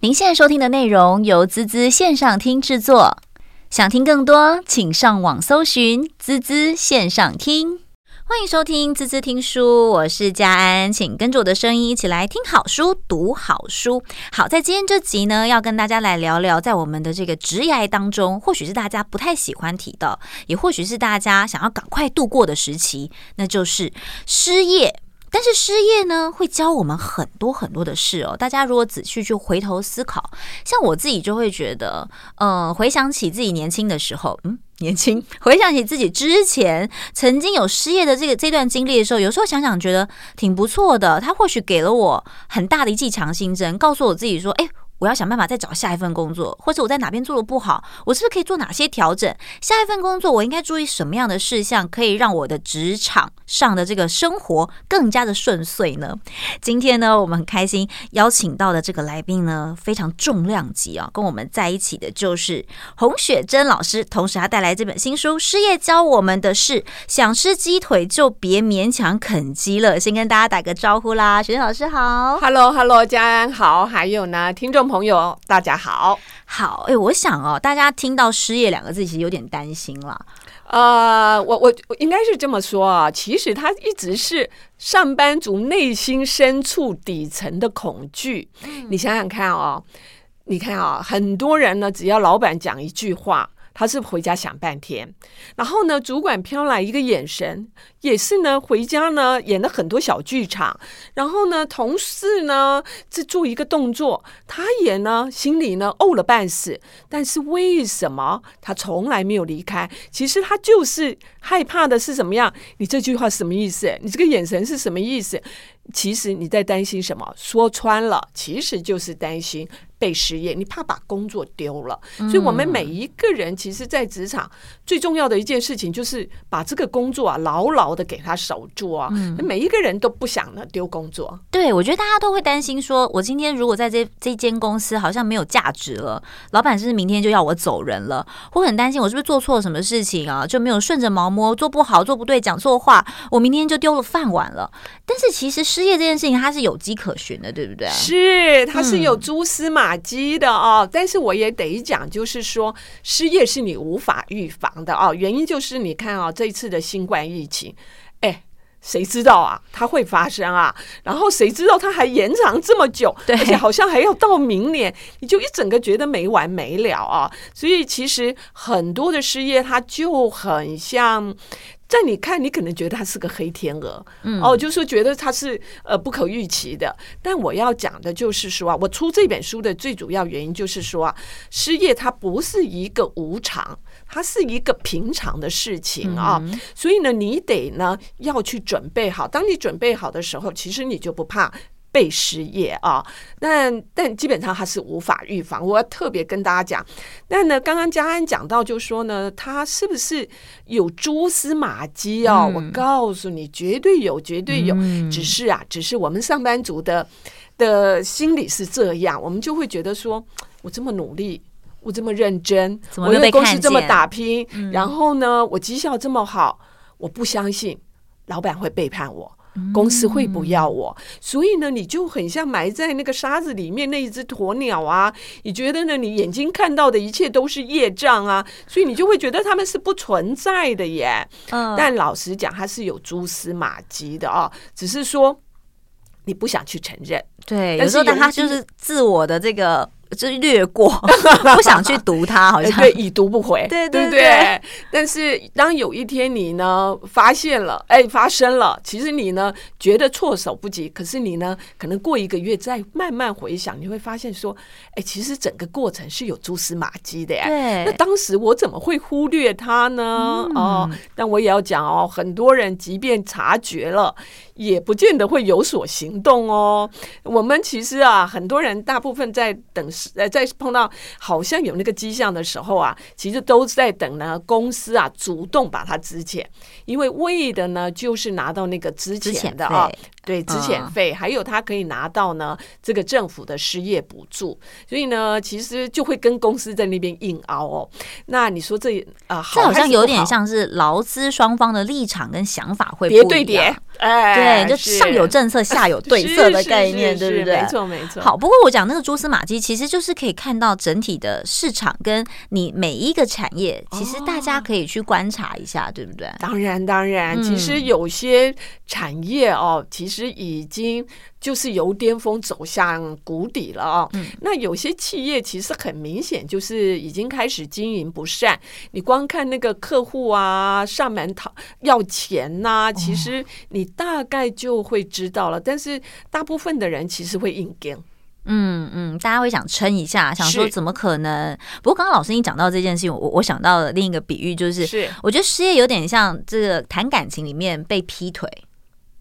您现在收听的内容由滋滋线上听制作，想听更多，请上网搜寻滋滋线上听。欢迎收听滋滋听书，我是佳安，请跟着我的声音一起来听好书、读好书。好，在今天这集呢，要跟大家来聊聊，在我们的这个职涯当中，或许是大家不太喜欢提的，也或许是大家想要赶快度过的时期，那就是失业。但是失业呢，会教我们很多很多的事哦。大家如果仔细去回头思考，像我自己就会觉得，呃，回想起自己年轻的时候，嗯，年轻，回想起自己之前曾经有失业的这个这段经历的时候，有时候想想觉得挺不错的。他或许给了我很大的一剂强心针，告诉我自己说，哎。我要想办法再找下一份工作，或者我在哪边做的不好，我是不是可以做哪些调整？下一份工作我应该注意什么样的事项，可以让我的职场上的这个生活更加的顺遂呢？今天呢，我们很开心邀请到的这个来宾呢，非常重量级啊，跟我们在一起的就是洪雪珍老师，同时他带来这本新书《失业教我们的事》，想吃鸡腿就别勉强啃鸡了。先跟大家打个招呼啦，雪珍老师好，Hello Hello，家安好，还有呢，听众。朋友，大家好，好，哎，我想哦，大家听到失业两个字，其实有点担心了。呃，我我我应该是这么说啊，其实他一直是上班族内心深处底层的恐惧。嗯，你想想看哦，你看啊，很多人呢，只要老板讲一句话。他是回家想半天，然后呢，主管飘来一个眼神，也是呢，回家呢演了很多小剧场，然后呢，同事呢这做一个动作，他也呢心里呢怄了半死，但是为什么他从来没有离开？其实他就是害怕的是什么样？你这句话什么意思？你这个眼神是什么意思？其实你在担心什么？说穿了，其实就是担心。被失业，你怕把工作丢了，所以我们每一个人其实，在职场最重要的一件事情，就是把这个工作啊牢牢的给他守住啊。每一个人都不想呢丢工作。对，我觉得大家都会担心，说我今天如果在这这间公司好像没有价值了，老板是不是明天就要我走人了？我很担心，我是不是做错了什么事情啊？就没有顺着毛摸，做不好，做不对，讲错话，我明天就丢了饭碗了。但是其实失业这件事情，它是有迹可循的，对不对？是，它是有蛛丝马迹的哦。但是我也得讲，就是说失业是你无法预防的哦。原因就是你看啊，这一次的新冠疫情，哎，谁知道啊，它会发生啊？然后谁知道它还延长这么久？对，而且好像还要到明年，你就一整个觉得没完没了啊。所以其实很多的失业，它就很像。在你看，你可能觉得他是个黑天鹅，嗯，哦，就是觉得他是呃不可预期的。但我要讲的就是说啊，我出这本书的最主要原因就是说啊，失业它不是一个无常，它是一个平常的事情啊。所以呢，你得呢要去准备好。当你准备好的时候，其实你就不怕。被失业啊，但但基本上他是无法预防。我要特别跟大家讲，但呢，刚刚嘉安讲到，就说呢，他是不是有蛛丝马迹哦？嗯、我告诉你，绝对有，绝对有。嗯、只是啊，只是我们上班族的的心理是这样，我们就会觉得说，我这么努力，我这么认真，我为公司这么打拼，嗯、然后呢，我绩效这么好，我不相信老板会背叛我。公司会不要我，所以呢，你就很像埋在那个沙子里面那一只鸵鸟啊。你觉得呢？你眼睛看到的一切都是业障啊，所以你就会觉得他们是不存在的耶。但老实讲，它是有蛛丝马迹的啊，只是说你不想去承认。对，有时候他就是自我的这个。就略过，不想去读它，好像对，已读不回，对对对，对。但是当有一天你呢发现了，哎，发生了，其实你呢觉得措手不及，可是你呢可能过一个月再慢慢回想，你会发现说，哎，其实整个过程是有蛛丝马迹的呀。对。那当时我怎么会忽略它呢？嗯、哦，但我也要讲哦，很多人即便察觉了，也不见得会有所行动哦。我们其实啊，很多人大部分在等。呃，在碰到好像有那个迹象的时候啊，其实都在等呢，公司啊主动把它支遣，因为为的呢就是拿到那个资遣的啊。对，资遣费，还有他可以拿到呢这个政府的失业补助，所以呢，其实就会跟公司在那边硬熬哦。那你说这啊，这好像有点像是劳资双方的立场跟想法会不一样，叠对叠，哎，对，就上有政策，下有对策的概念，对不对？没错，没错。好，不过我讲那个蛛丝马迹，其实就是可以看到整体的市场跟你每一个产业，其实大家可以去观察一下，对不对？当然，当然，其实有些产业哦，其实。其实已经就是由巅峰走向谷底了啊、哦！嗯、那有些企业其实很明显就是已经开始经营不善。你光看那个客户啊上门讨要钱呐、啊，其实你大概就会知道了。但是大部分的人其实会硬干。嗯嗯，大家会想撑一下，想说怎么可能？不过刚刚老师你讲到这件事情，我我想到了另一个比喻，就是，是我觉得失业有点像这个谈感情里面被劈腿。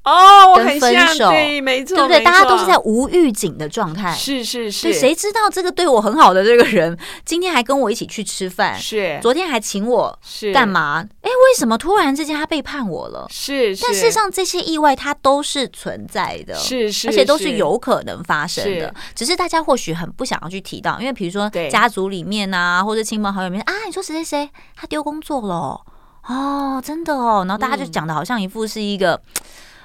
哦，我很分手，对，没错，对不对？大家都是在无预警的状态，是是是。谁知道这个对我很好的这个人，今天还跟我一起去吃饭，是。昨天还请我，是。干嘛？哎，为什么突然之间他背叛我了？是，但事实上这些意外它都是存在的，是是，而且都是有可能发生的，只是大家或许很不想要去提到，因为比如说家族里面啊，或者亲朋好友里面啊，你说谁谁谁他丢工作了，哦，真的哦，然后大家就讲的好像一副是一个。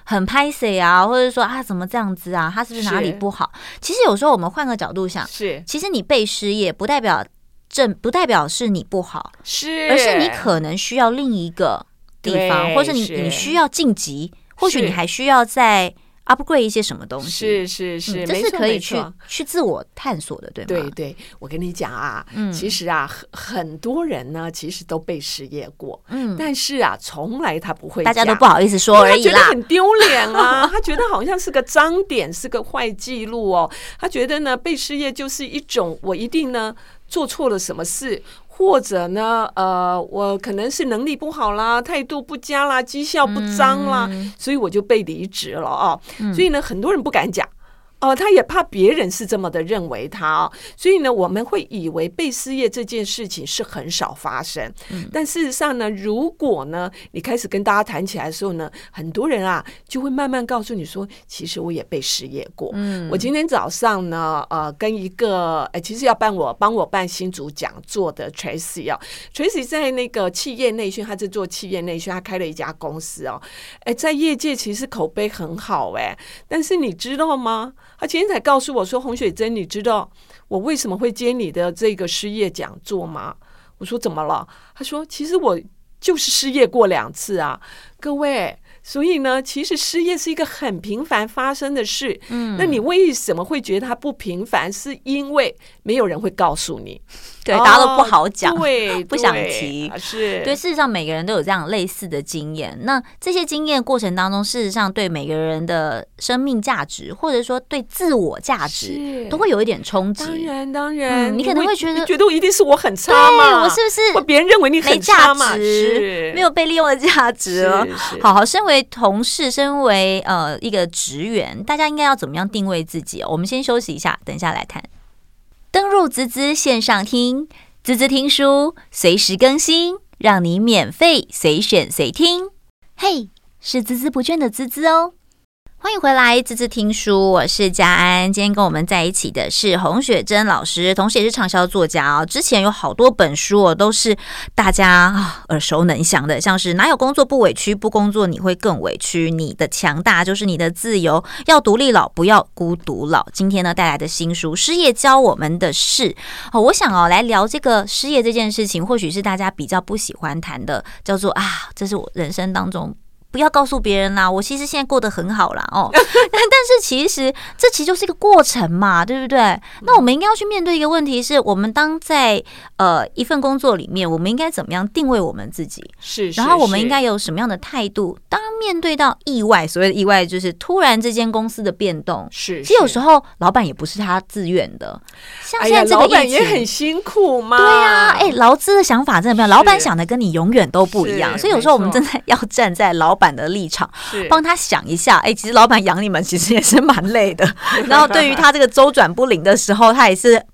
很拍谁啊，或者说啊，怎么这样子啊？他是不是哪里不好？其实有时候我们换个角度想，是其实你被失业不代表正，不代表是你不好，是而是你可能需要另一个地方，或者你你需要晋级，或许你还需要在。Upgrade 一些什么东西？是是是，这是可以去去自我探索的，对吗？对对，我跟你讲啊，嗯其实啊，很很多人呢，其实都被失业过，嗯，但是啊，从来他不会，大家都不好意思说而已啦，他觉得很丢脸啊，他觉得好像是个脏点，是个坏记录哦，他觉得呢，被失业就是一种我一定呢做错了什么事。或者呢，呃，我可能是能力不好啦，态度不佳啦，绩效不彰啦，嗯、所以我就被离职了啊。嗯、所以呢，很多人不敢讲。哦，他也怕别人是这么的认为他哦，所以呢，我们会以为被失业这件事情是很少发生。嗯，但事实上呢，如果呢，你开始跟大家谈起来的时候呢，很多人啊就会慢慢告诉你说，其实我也被失业过。嗯，我今天早上呢，呃，跟一个哎，其实要办我帮我办新竹讲座的 Tracy 啊，Tracy 在那个企业内训，他在做企业内训，他开了一家公司哦，哎，在业界其实口碑很好哎，但是你知道吗？他今天才告诉我说：“洪雪珍，你知道我为什么会接你的这个失业讲座吗？”我说：“怎么了？”他说：“其实我就是失业过两次啊，各位。所以呢，其实失业是一个很频繁发生的事。嗯，那你为什么会觉得它不频繁？是因为没有人会告诉你。” 对，大家都不好讲，对，不想提。是对，事实上每个人都有这样类似的经验。那这些经验过程当中，事实上对每个人的生命价值，或者说对自我价值，都会有一点冲击。当然，当然，你可能会觉得，觉得我一定是我很差吗？我是不是？别人认为你很差嘛？没有被利用的价值。好好，身为同事，身为呃一个职员，大家应该要怎么样定位自己？我们先休息一下，等一下来谈。登入滋滋线上听，滋滋听书随时更新，让你免费随选随听。嘿，是孜孜不倦的滋滋哦。欢迎回来，滋滋听书，我是佳安。今天跟我们在一起的是洪雪珍老师，同时也是畅销作家哦。之前有好多本书哦，都是大家耳熟能详的，像是哪有工作不委屈，不工作你会更委屈。你的强大就是你的自由，要独立老，不要孤独老。今天呢带来的新书《失业教我们的事》哦，我想哦来聊这个失业这件事情，或许是大家比较不喜欢谈的，叫做啊，这是我人生当中。不要告诉别人啦，我其实现在过得很好啦哦。但是其实这其实就是一个过程嘛，对不对？那我们应该要去面对一个问题是，我们当在呃一份工作里面，我们应该怎么样定位我们自己？是，然后我们应该有什么样的态度？当面对到意外，所谓的意外就是突然之间公司的变动，是。其实有时候老板也不是他自愿的，像现在这个疫情，老板也很辛苦嘛。对呀，哎，劳资的想法真的不一样，老板想的跟你永远都不一样，所以有时候我们真的要站在老。板的立场，帮他想一下，哎、欸，其实老板养你们其实也是蛮累的。然后对于他这个周转不灵的时候，他也是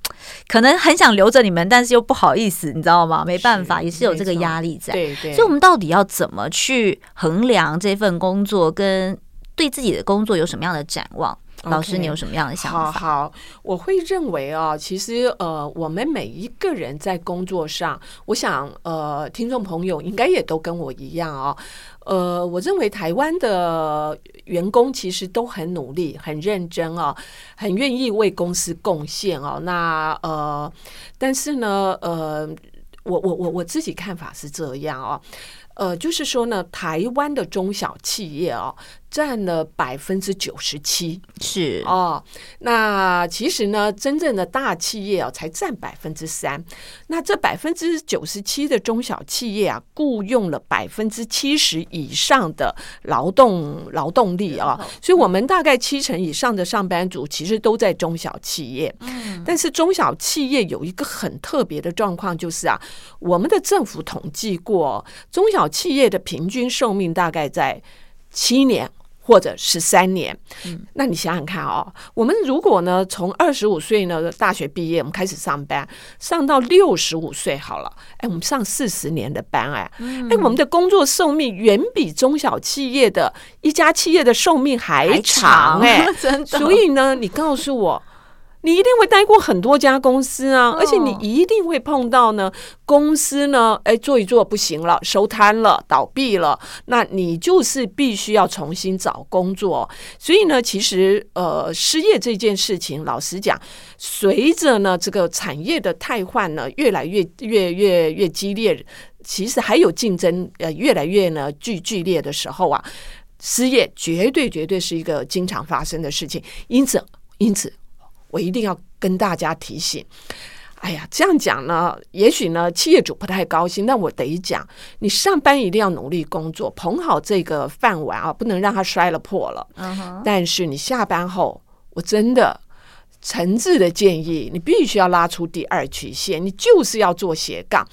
可能很想留着你们，但是又不好意思，你知道吗？没办法，是也是有这个压力在。对对。所以，我们到底要怎么去衡量这份工作跟对自己的工作有什么样的展望？老师，你有什么样的想法？好，好，我会认为啊，其实呃，我们每一个人在工作上，我想呃，听众朋友应该也都跟我一样啊。呃，我认为台湾的员工其实都很努力、很认真啊，很愿意为公司贡献哦。那呃，但是呢，呃，我我我我自己看法是这样哦。呃，就是说呢，台湾的中小企业哦，占了百分之九十七，是哦。那其实呢，真正的大企业啊，才占百分之三。那这百分之九十七的中小企业啊，雇佣了百分之七十以上的劳动劳动力啊。所以，我们大概七成以上的上班族其实都在中小企业。嗯，但是中小企业有一个很特别的状况，就是啊，我们的政府统计过中小。企业的平均寿命大概在七年或者十三年。嗯，那你想想看哦，我们如果呢，从二十五岁呢大学毕业，我们开始上班，上到六十五岁好了，哎，我们上四十年的班，哎，哎，我们的工作寿命远比中小企业的一家企业的寿命还长，哎，真的。所以呢，你告诉我。你一定会待过很多家公司啊，而且你一定会碰到呢，公司呢，哎，做一做不行了，收摊了，倒闭了，那你就是必须要重新找工作。所以呢，其实呃，失业这件事情，老实讲，随着呢这个产业的汰换呢越来越越越越激烈，其实还有竞争呃越来越呢剧剧烈的时候啊，失业绝对绝对是一个经常发生的事情。因此，因此。我一定要跟大家提醒，哎呀，这样讲呢，也许呢，企业主不太高兴。那我得讲，你上班一定要努力工作，捧好这个饭碗啊，不能让它摔了破了。Uh huh. 但是你下班后，我真的。诚挚的建议，你必须要拉出第二曲线，你就是要做斜杠，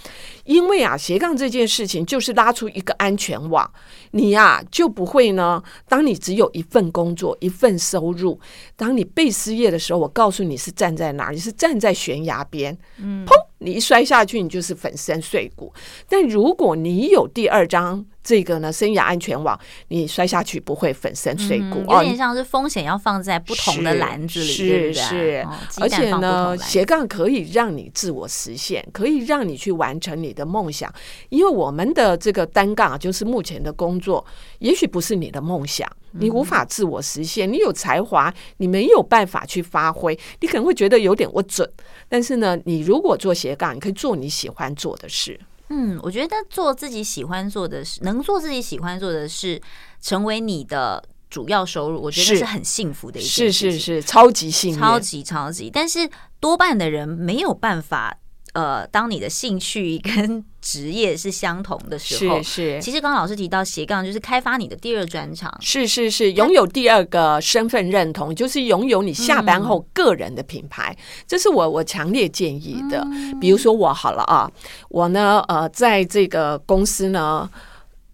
因为啊，斜杠这件事情就是拉出一个安全网，你呀、啊、就不会呢。当你只有一份工作、一份收入，当你被失业的时候，我告诉你是站在哪儿？你是站在悬崖边，嗯，砰，你一摔下去，你就是粉身碎骨。但如果你有第二张。这个呢，生涯安全网，你摔下去不会粉身碎骨，嗯、有点像是风险要放在不同的篮子里，是是，而且呢，斜杠可以让你自我实现，可以让你去完成你的梦想。因为我们的这个单杠就是目前的工作，也许不是你的梦想，你无法自我实现。嗯、你有才华，你没有办法去发挥，你可能会觉得有点我准。但是呢，你如果做斜杠，你可以做你喜欢做的事。嗯，我觉得做自己喜欢做的事，能做自己喜欢做的事，成为你的主要收入，我觉得是很幸福的一件事情。是是是，超级幸福，超级超级。但是多半的人没有办法。呃，当你的兴趣跟职业是相同的时候，是是。其实刚刚老师提到斜杠，就是开发你的第二专长，是是是，拥有第二个身份认同，就是拥有你下班后个人的品牌，嗯、这是我我强烈建议的。嗯、比如说我好了啊，我呢，呃，在这个公司呢，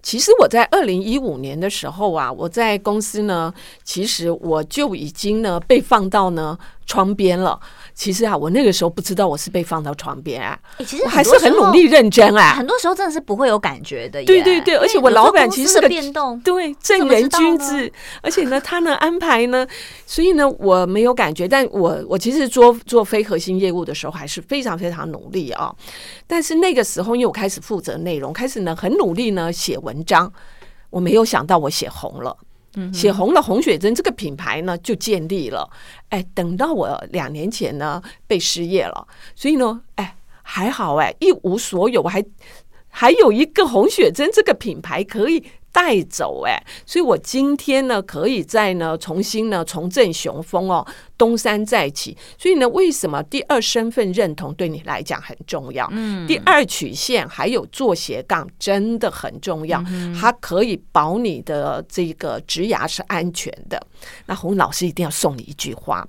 其实我在二零一五年的时候啊，我在公司呢，其实我就已经呢被放到呢窗边了。其实啊，我那个时候不知道我是被放到床边啊，欸、其实我还是很努力认真啊。很多时候真的是不会有感觉的，对对对，而且我老板其实是个变动，对正人君子，而且呢，他呢安排呢，所以呢，我没有感觉。但我我其实做做非核心业务的时候，还是非常非常努力啊。但是那个时候，因为我开始负责内容，开始呢很努力呢写文章，我没有想到我写红了。写红了红雪针这个品牌呢就建立了，哎，等到我两年前呢被失业了，所以呢，哎，还好哎，一无所有，我还还有一个红雪针这个品牌可以。带走哎，所以我今天呢，可以再呢重新呢重振雄风哦，东山再起。所以呢，为什么第二身份认同对你来讲很重要？嗯，第二曲线还有做斜杠真的很重要，嗯、它可以保你的这个职涯是安全的。那洪老师一定要送你一句话：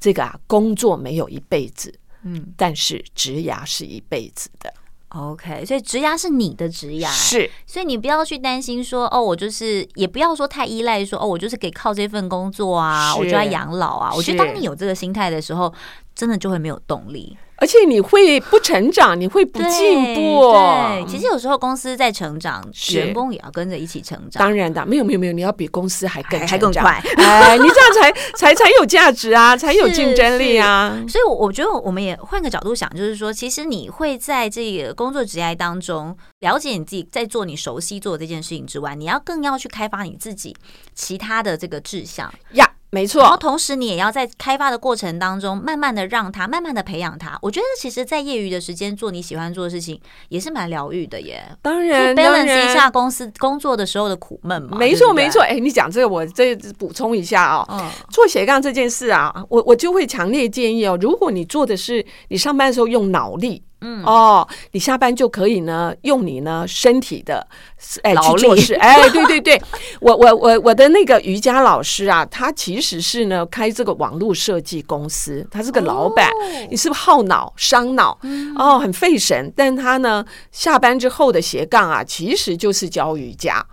这个啊，工作没有一辈子，嗯，但是职涯是一辈子的。OK，所以职涯是你的职涯，是，所以你不要去担心说，哦，我就是，也不要说太依赖说，哦，我就是给靠这份工作啊，我就要养老啊。我觉得当你有这个心态的时候，真的就会没有动力。而且你会不成长，你会不进步。对，其实有时候公司在成长，员工也要跟着一起成长。当然的，没有没有没有，你要比公司还更还更快。哎，你这样才才才有价值啊，才有竞争力啊。所以，我我觉得我们也换个角度想，就是说，其实你会在这个工作职业当中了解你自己，在做你熟悉做这件事情之外，你要更要去开发你自己其他的这个志向呀。没错，然后同时你也要在开发的过程当中，慢慢的让他，慢慢的培养他。我觉得其实，在业余的时间做你喜欢做的事情，也是蛮疗愈的耶。当然，balance 一下公司工作的时候的苦闷嘛。没错，没错。哎，你讲这个，我这补充一下哦。嗯。做斜杠这件事啊，我我就会强烈建议哦，如果你做的是你上班的时候用脑力。嗯。哦，你下班就可以呢，用你呢身体的哎去做事。哎，对对对，我我我我的那个瑜伽老师啊，他其实是呢开这个网络设计公司，他是个老板，哦、你是不是耗脑伤脑、嗯、哦，很费神？但他呢下班之后的斜杠啊，其实就是教瑜伽。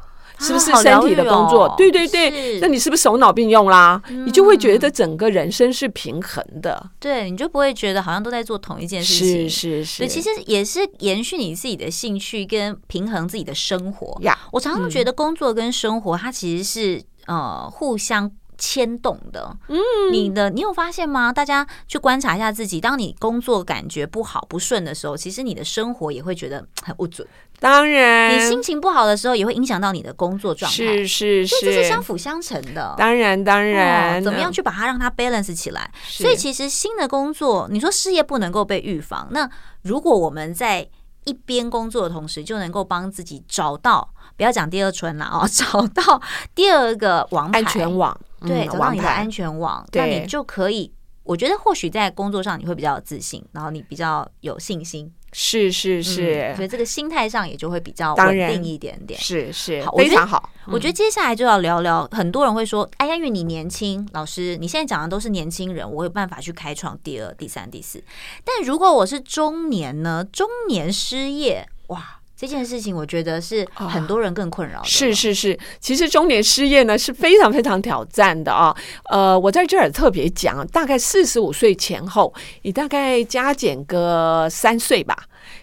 是不是身体的工作？对对对，那你是不是手脑并用啦？你就会觉得整个人生是平衡的。对，你就不会觉得好像都在做同一件事情。是是是，其实也是延续你自己的兴趣跟平衡自己的生活。呀，我常常觉得工作跟生活它其实是呃互相牵动的。嗯，你的你有发现吗？大家去观察一下自己，当你工作感觉不好不顺的时候，其实你的生活也会觉得 很不准。当然，你心情不好的时候，也会影响到你的工作状态。是是是，这是相辅相成的。当然当然，怎么样去把它让它 balance 起来？所以其实新的工作，你说事业不能够被预防，那如果我们在一边工作的同时，就能够帮自己找到，不要讲第二春了哦，找到第二个王牌安全网，对，找到你的安全网，那你就可以。我觉得或许在工作上你会比较有自信，然后你比较有信心。是是是、嗯，所以这个心态上也就会比较稳定一点点。是是，好，非常好。我觉得接下来就要聊聊，很多人会说：“哎呀，因为你年轻，老师，你现在讲的都是年轻人，我有办法去开创第二、第三、第四。但如果我是中年呢？中年失业，哇！”这件事情，我觉得是很多人更困扰的。是是是，其实中年失业呢是非常非常挑战的啊。呃，我在这儿特别讲，大概四十五岁前后，你大概加减个三岁吧。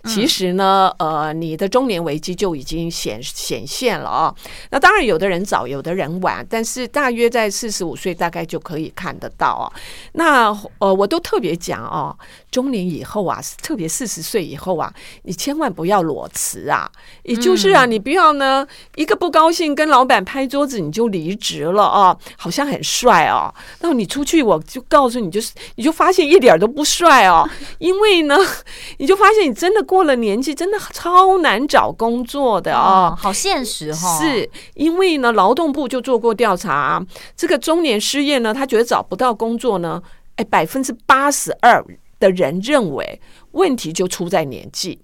其实呢，呃，你的中年危机就已经显显现了啊。那当然，有的人早，有的人晚，但是大约在四十五岁，大概就可以看得到啊。那呃，我都特别讲哦，中年以后啊，特别四十岁以后啊，你千万不要裸辞啊。也就是啊，你不要呢，一个不高兴跟老板拍桌子你就离职了啊，好像很帅哦。那你出去，我就告诉你，就是你就发现一点都不帅哦，因为呢，你就发现你真的。过了年纪，真的超难找工作的啊、哦！好现实哈、哦，是因为呢，劳动部就做过调查，这个中年失业呢，他觉得找不到工作呢，哎，百分之八十二的人认为问题就出在年纪、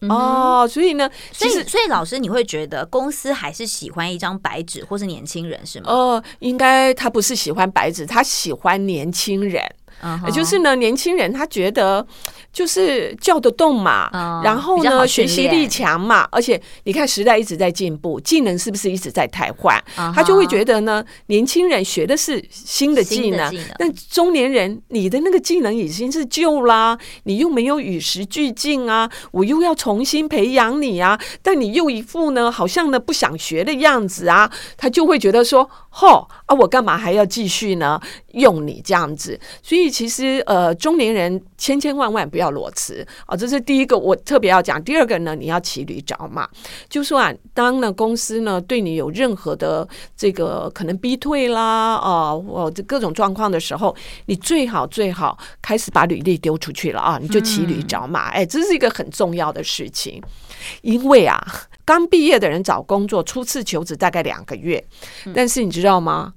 嗯、哦，所以呢，所以，所以老师，你会觉得公司还是喜欢一张白纸或是年轻人是吗？呃，应该他不是喜欢白纸，他喜欢年轻人。Uh huh. 就是呢，年轻人他觉得就是叫得动嘛，uh huh. 然后呢，学习力强嘛，而且你看时代一直在进步，技能是不是一直在汰换？Uh huh. 他就会觉得呢，年轻人学的是新的技能，技能但中年人你的那个技能已经是旧啦，你又没有与时俱进啊，我又要重新培养你啊，但你又一副呢好像呢不想学的样子啊，他就会觉得说，吼啊，我干嘛还要继续呢？用你这样子，所以其实呃，中年人千千万万不要裸辞。啊，这是第一个我特别要讲。第二个呢，你要骑驴找马，就说啊，当呢公司呢对你有任何的这个可能逼退啦啊，或这各种状况的时候，你最好最好开始把履历丢出去了啊，你就骑驴找马，哎，这是一个很重要的事情，因为啊，刚毕业的人找工作初次求职大概两个月，但是你知道吗？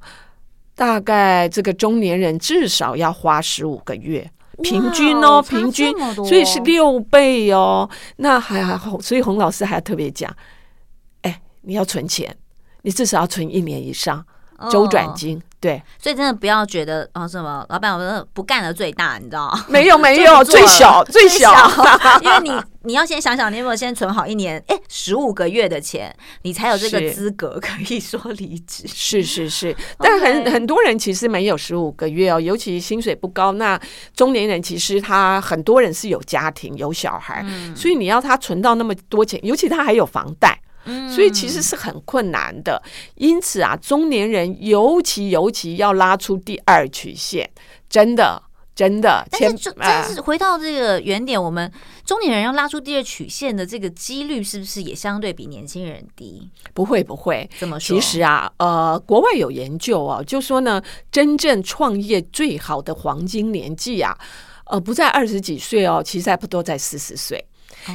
大概这个中年人至少要花十五个月，平均哦，平均，所以是六倍哦。那还还好，所以洪老师还特别讲，哎，你要存钱，你至少要存一年以上，周转金对，所以真的不要觉得啊、哦、什么老板，我不干了最大，你知道吗？没有 没有，最小最小，因为你你要先想想，你有没有先存好一年，哎，十五个月的钱，你才有这个资格可以说离职。是是是，但很很多人其实没有十五个月哦，尤其薪水不高。那中年人其实他很多人是有家庭有小孩，嗯、所以你要他存到那么多钱，尤其他还有房贷。所以其实是很困难的，因此啊，中年人尤其尤其要拉出第二曲线，真的真的。但是，但是回到这个原点，我们中年人要拉出第二曲线的这个几率，是不是也相对比年轻人低？不会不会，怎么说？其实啊，呃，国外有研究啊，就说呢，真正创业最好的黄金年纪啊，呃，不在二十几岁哦，其实还不多在四十岁。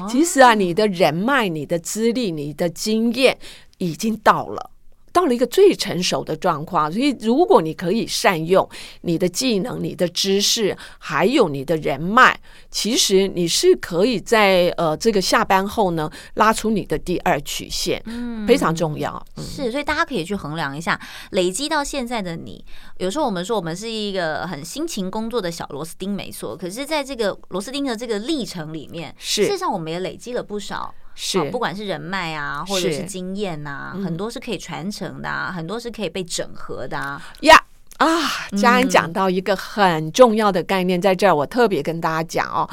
其实啊，你的人脉、你的资历、你的经验已经到了。到了一个最成熟的状况，所以如果你可以善用你的技能、你的知识，还有你的人脉，其实你是可以在呃这个下班后呢，拉出你的第二曲线，嗯，非常重要。嗯、是，所以大家可以去衡量一下，累积到现在的你。有时候我们说我们是一个很辛勤工作的小螺丝钉，没错。可是在这个螺丝钉的这个历程里面，是事实上我们也累积了不少。是，不管是人脉啊，或者是经验啊，很多是可以传承的，啊，很多是可以被整合的啊。呀啊，佳安讲到一个很重要的概念，在这儿我特别跟大家讲哦。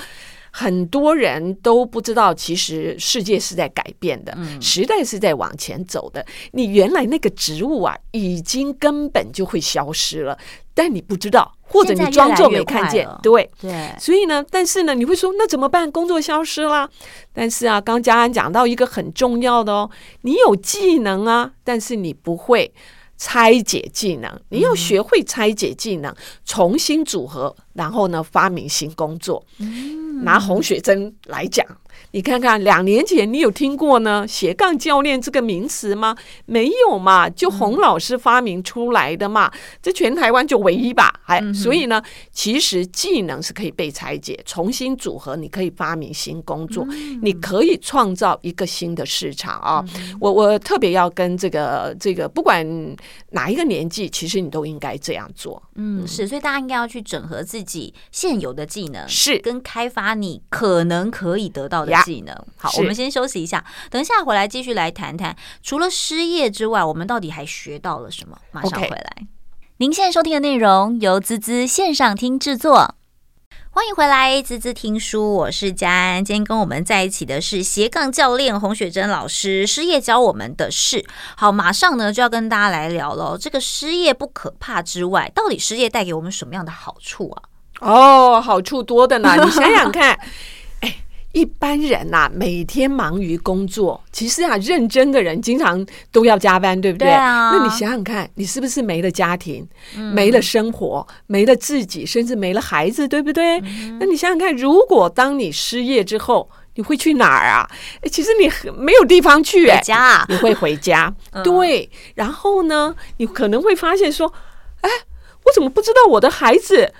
很多人都不知道，其实世界是在改变的，时代是在往前走的。你原来那个植物啊，已经根本就会消失了，但你不知道，或者你装作没看见。对对，所以呢，但是呢，你会说那怎么办？工作消失了。但是啊，刚佳安讲到一个很重要的哦，你有技能啊，但是你不会拆解技能，你要学会拆解技能，重新组合，然后呢，发明新工作。拿洪雪珍来讲。你看看，两年前你有听过呢斜杠教练这个名词吗？没有嘛，就洪老师发明出来的嘛，这全台湾就唯一吧。哎，所以呢，其实技能是可以被拆解、重新组合，你可以发明新工作，你可以创造一个新的市场啊。我我特别要跟这个这个，不管哪一个年纪，其实你都应该这样做。嗯，是，所以大家应该要去整合自己现有的技能，是跟开发你可能可以得到的。技能好，我们先休息一下，等一下回来继续来谈谈。除了失业之外，我们到底还学到了什么？马上回来。Okay. 您现在收听的内容由滋滋线上听制作，欢迎回来，滋滋听书，我是佳安。今天跟我们在一起的是斜杠教练洪雪珍老师。失业教我们的事，好，马上呢就要跟大家来聊了。这个失业不可怕之外，到底失业带给我们什么样的好处啊？哦，好处多的呢，你想想看。一般人呐、啊，每天忙于工作，其实啊，认真的人经常都要加班，对不对？对啊。那你想想看，你是不是没了家庭，嗯、没了生活，没了自己，甚至没了孩子，对不对？嗯、那你想想看，如果当你失业之后，你会去哪儿啊？其实你没有地方去，回家啊，你会回家。嗯、对。然后呢，你可能会发现说，哎，我怎么不知道我的孩子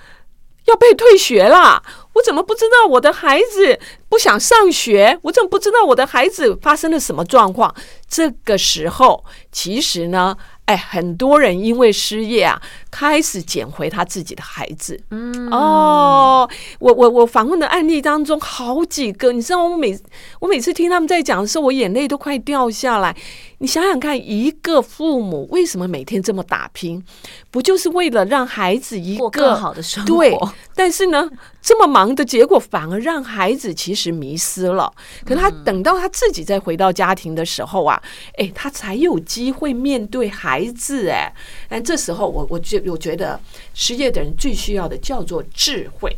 要被退学了？我怎么不知道我的孩子不想上学？我怎么不知道我的孩子发生了什么状况？这个时候，其实呢，哎，很多人因为失业啊，开始捡回他自己的孩子。嗯，哦，我我我访问的案例当中，好几个，你知道，我每我每次听他们在讲的时候，我眼泪都快掉下来。你想想看，一个父母为什么每天这么打拼？不就是为了让孩子一个更好的生活？对，但是呢，这么忙的结果，反而让孩子其实迷失了。可是他等到他自己再回到家庭的时候啊，哎，他才有机会面对孩子。哎，但这时候我我觉我觉得失业的人最需要的叫做智慧。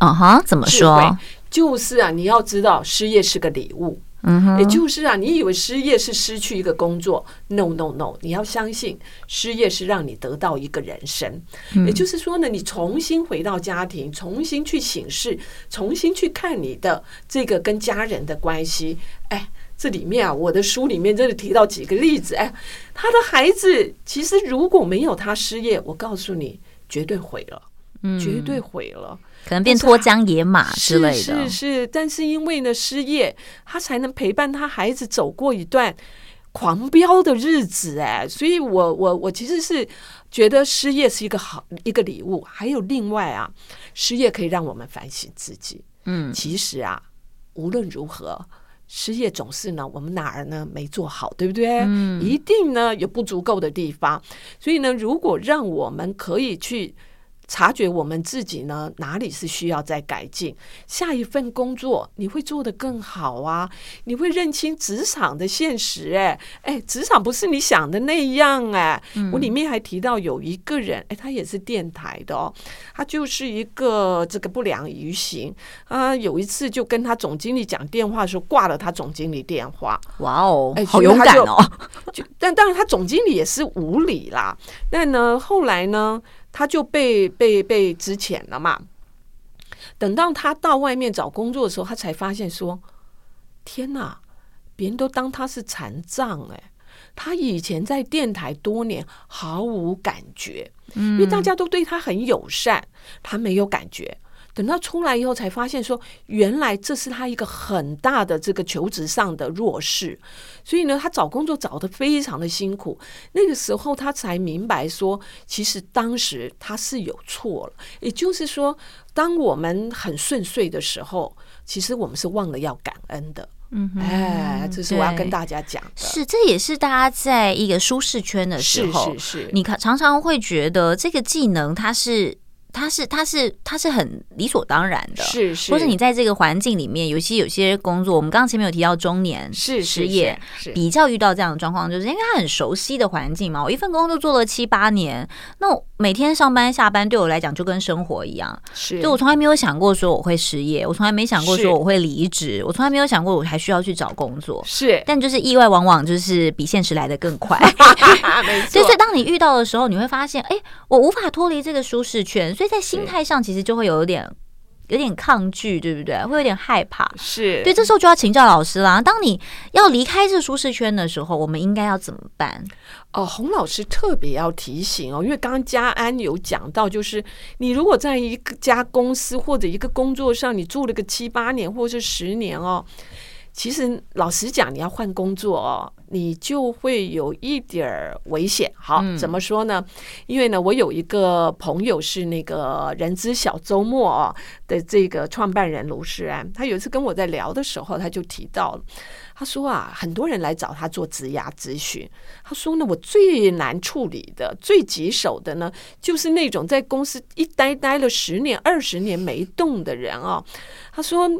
啊哈，怎么说？就是啊，你要知道，失业是个礼物。嗯哼，也就是啊，你以为失业是失去一个工作？No No No，你要相信失业是让你得到一个人生。也就是说呢，你重新回到家庭，重新去醒视，重新去看你的这个跟家人的关系。哎，这里面啊，我的书里面真的提到几个例子。哎，他的孩子其实如果没有他失业，我告诉你，绝对毁了，绝对毁了。可能变脱缰野马之类的，是是是，但是因为呢失业，他才能陪伴他孩子走过一段狂飙的日子哎，所以我我我其实是觉得失业是一个好一个礼物。还有另外啊，失业可以让我们反省自己。嗯，其实啊，无论如何，失业总是呢，我们哪儿呢没做好，对不对？嗯，一定呢有不足够的地方。所以呢，如果让我们可以去。察觉我们自己呢，哪里是需要再改进，下一份工作你会做得更好啊！你会认清职场的现实，哎哎，职场不是你想的那样哎。嗯、我里面还提到有一个人，哎，他也是电台的哦，他就是一个这个不良于行啊。有一次就跟他总经理讲电话的时候，挂了他总经理电话。哇哦，哎，好勇敢哦！就但当然，他总经理也是无理啦。但呢，后来呢？他就被被被支遣了嘛。等到他到外面找工作的时候，他才发现说：“天哪，别人都当他是残障哎！他以前在电台多年毫无感觉，因为大家都对他很友善，他没有感觉。”等到出来以后，才发现说，原来这是他一个很大的这个求职上的弱势，所以呢，他找工作找得非常的辛苦。那个时候，他才明白说，其实当时他是有错了。也就是说，当我们很顺遂的时候，其实我们是忘了要感恩的。嗯，哎，这是我要跟大家讲的。是，这也是大家在一个舒适圈的时候，是是是，你看常常会觉得这个技能它是。他是他是他是很理所当然的，是是，或者你在这个环境里面，尤其有些工作，我们刚刚前面有提到中年是失业，比较遇到这样的状况，就是因为他很熟悉的环境嘛。我一份工作做了七八年，那我每天上班下班对我来讲就跟生活一样，是，就我从来没有想过说我会失业，我从来没想过说我会离职，我从来没有想过我还需要去找工作，是，但就是意外往往就是比现实来的更快，没 错。所以当你遇到的时候，你会发现，哎，我无法脱离这个舒适圈。所以在心态上，其实就会有点有点抗拒，对不对？会有点害怕。是对，这时候就要请教老师啦。当你要离开这舒适圈的时候，我们应该要怎么办？哦，洪老师特别要提醒哦，因为刚刚家安有讲到，就是你如果在一个家公司或者一个工作上，你住了个七八年或者是十年哦。其实，老实讲，你要换工作哦，你就会有一点儿危险。好，怎么说呢？因为呢，我有一个朋友是那个人资小周末哦的这个创办人卢世安，他有一次跟我在聊的时候，他就提到了，他说啊，很多人来找他做职涯咨询，他说呢，我最难处理的、最棘手的呢，就是那种在公司一待待了十年、二十年没动的人哦。他说。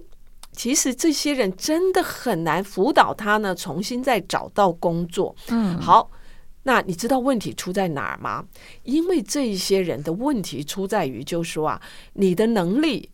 其实这些人真的很难辅导他呢，重新再找到工作。嗯，好，那你知道问题出在哪儿吗？因为这一些人的问题出在于，就是说啊，你的能力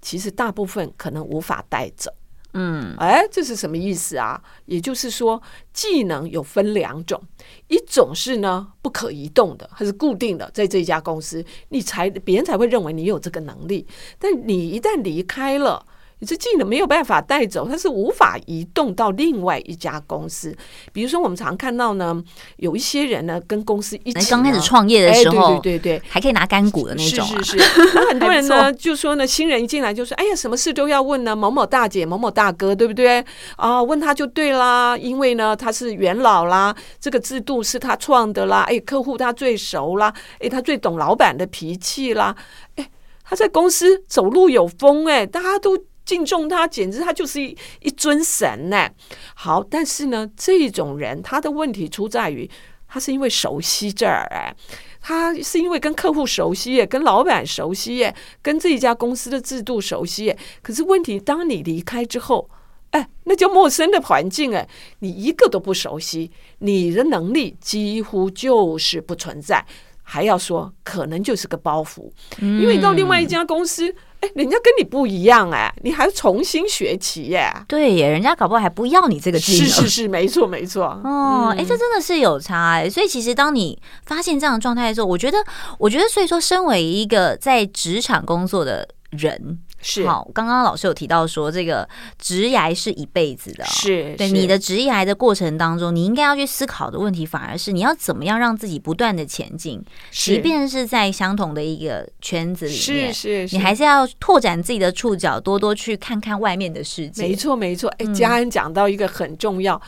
其实大部分可能无法带走。嗯，哎，这是什么意思啊？也就是说，技能有分两种，一种是呢不可移动的，它是固定的，在这家公司，你才别人才会认为你有这个能力。但你一旦离开了，你这技能没有办法带走，它是无法移动到另外一家公司。比如说，我们常看到呢，有一些人呢跟公司一起刚开始创业的时候，对对对对，还可以拿干股的那种。是是是，那很多人呢 就说呢，新人一进来就说：“哎呀，什么事都要问呢，某某大姐、某某大哥，对不对？啊，问他就对啦，因为呢他是元老啦，这个制度是他创的啦，哎，客户他最熟啦，哎，他最懂老板的脾气啦，哎，他在公司走路有风，哎，大家都。”敬重他，简直他就是一一尊神呢。好，但是呢，这种人他的问题出在于，他是因为熟悉这儿哎，他是因为跟客户熟悉耶，跟老板熟悉耶，跟这一家公司的制度熟悉耶。可是问题，当你离开之后，哎，那叫陌生的环境哎，你一个都不熟悉，你的能力几乎就是不存在，还要说可能就是个包袱，因为到另外一家公司。哎，人家跟你不一样哎，你还要重新学习耶。对耶，人家搞不好还不要你这个技能。是是是，没错没错。哦，哎、嗯，这真的是有差哎。所以其实当你发现这样的状态的时候，我觉得，我觉得，所以说，身为一个在职场工作的人。是好，刚刚老师有提到说，这个职涯是一辈子的，是对你的职涯的过程当中，你应该要去思考的问题，反而是你要怎么样让自己不断的前进，即便是在相同的一个圈子里面，是是，你还是要拓展自己的触角，多多去看看外面的世界。没错没错，哎，家安讲到一个很重要，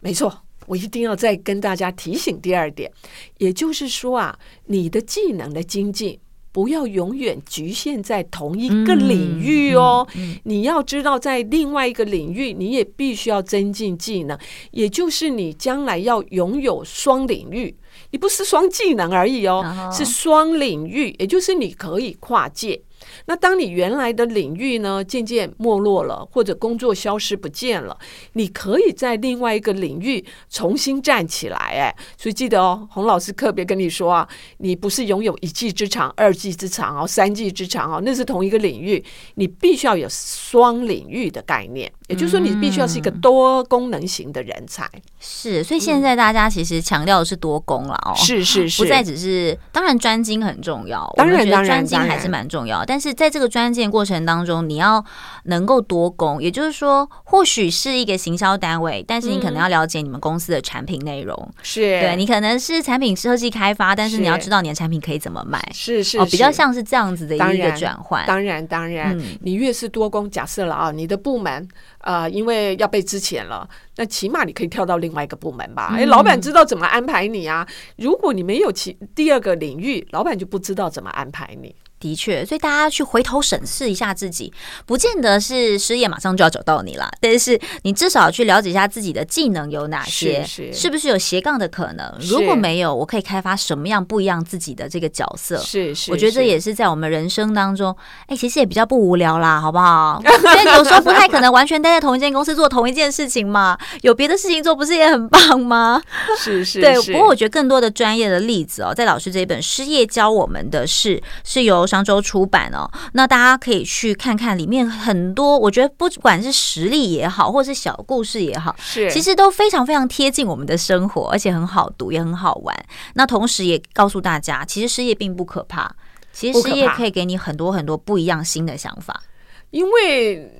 没错。我一定要再跟大家提醒第二点，也就是说啊，你的技能的精进。不要永远局限在同一个领域哦，嗯嗯嗯、你要知道，在另外一个领域，你也必须要增进技能，也就是你将来要拥有双领域，你不是双技能而已哦，哦是双领域，也就是你可以跨界。那当你原来的领域呢，渐渐没落了，或者工作消失不见了，你可以在另外一个领域重新站起来。哎，所以记得哦，洪老师特别跟你说啊，你不是拥有一技之长、二技之长哦、三技之长哦，那是同一个领域，你必须要有双领域的概念。也就是说，你必须要是一个多功能型的人才。嗯、是，所以现在大家其实强调的是多功了哦，是是是，不再只是。当然，专精很重要，当然，专精还是蛮重要。但是在这个专精过程当中，你要能够多攻，也就是说，或许是一个行销单位，但是你可能要了解你们公司的产品内容。是，对你可能是产品设计开发，但是你要知道你的产品可以怎么卖。是是，哦，比较像是这样子的一个转换。当然当然，你越是多攻，假设了啊，你的部门。啊、呃，因为要被之前了，那起码你可以跳到另外一个部门吧？哎、嗯，老板知道怎么安排你啊？如果你没有其第二个领域，老板就不知道怎么安排你。的确，所以大家去回头审视一下自己，不见得是失业马上就要找到你了，但是你至少去了解一下自己的技能有哪些，是，是，是不是有斜杠的可能？如果没有，我可以开发什么样不一样自己的这个角色？是是，我觉得这也是在我们人生当中，哎，其实也比较不无聊啦，好不好？因为有时候不太可能完全待在同一间公司做同一件事情嘛，有别的事情做，不是也很棒吗？是是，对。不过我觉得更多的专业的例子哦，在老师这一本《失业教我们的事》是由商周出版哦，那大家可以去看看里面很多，我觉得不管是实例也好，或是小故事也好，是其实都非常非常贴近我们的生活，而且很好读，也很好玩。那同时也告诉大家，其实失业并不可怕，其实失业可以给你很多很多不一样新的想法，因为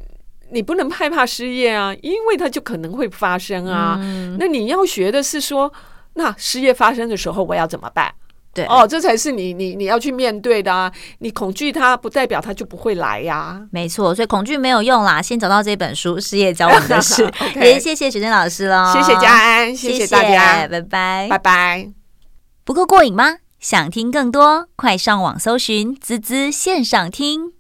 你不能害怕失业啊，因为它就可能会发生啊。嗯、那你要学的是说，那失业发生的时候我要怎么办？对哦，这才是你你你要去面对的啊！你恐惧它，不代表它就不会来呀、啊。没错，所以恐惧没有用啦。先找到这本书《失业教我们的 事》Okay，也谢谢雪珍老师喽。谢谢嘉安，谢谢大家，拜拜，拜拜。不够过瘾吗？想听更多，快上网搜寻“滋滋线上听”。